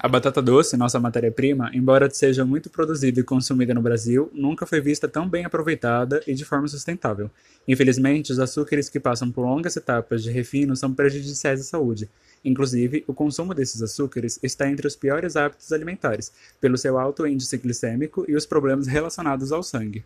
A batata doce, nossa matéria-prima, embora seja muito produzida e consumida no Brasil, nunca foi vista tão bem aproveitada e de forma sustentável. Infelizmente, os açúcares que passam por longas etapas de refino são prejudiciais à saúde. Inclusive, o consumo desses açúcares está entre os piores hábitos alimentares, pelo seu alto índice glicêmico e os problemas relacionados ao sangue.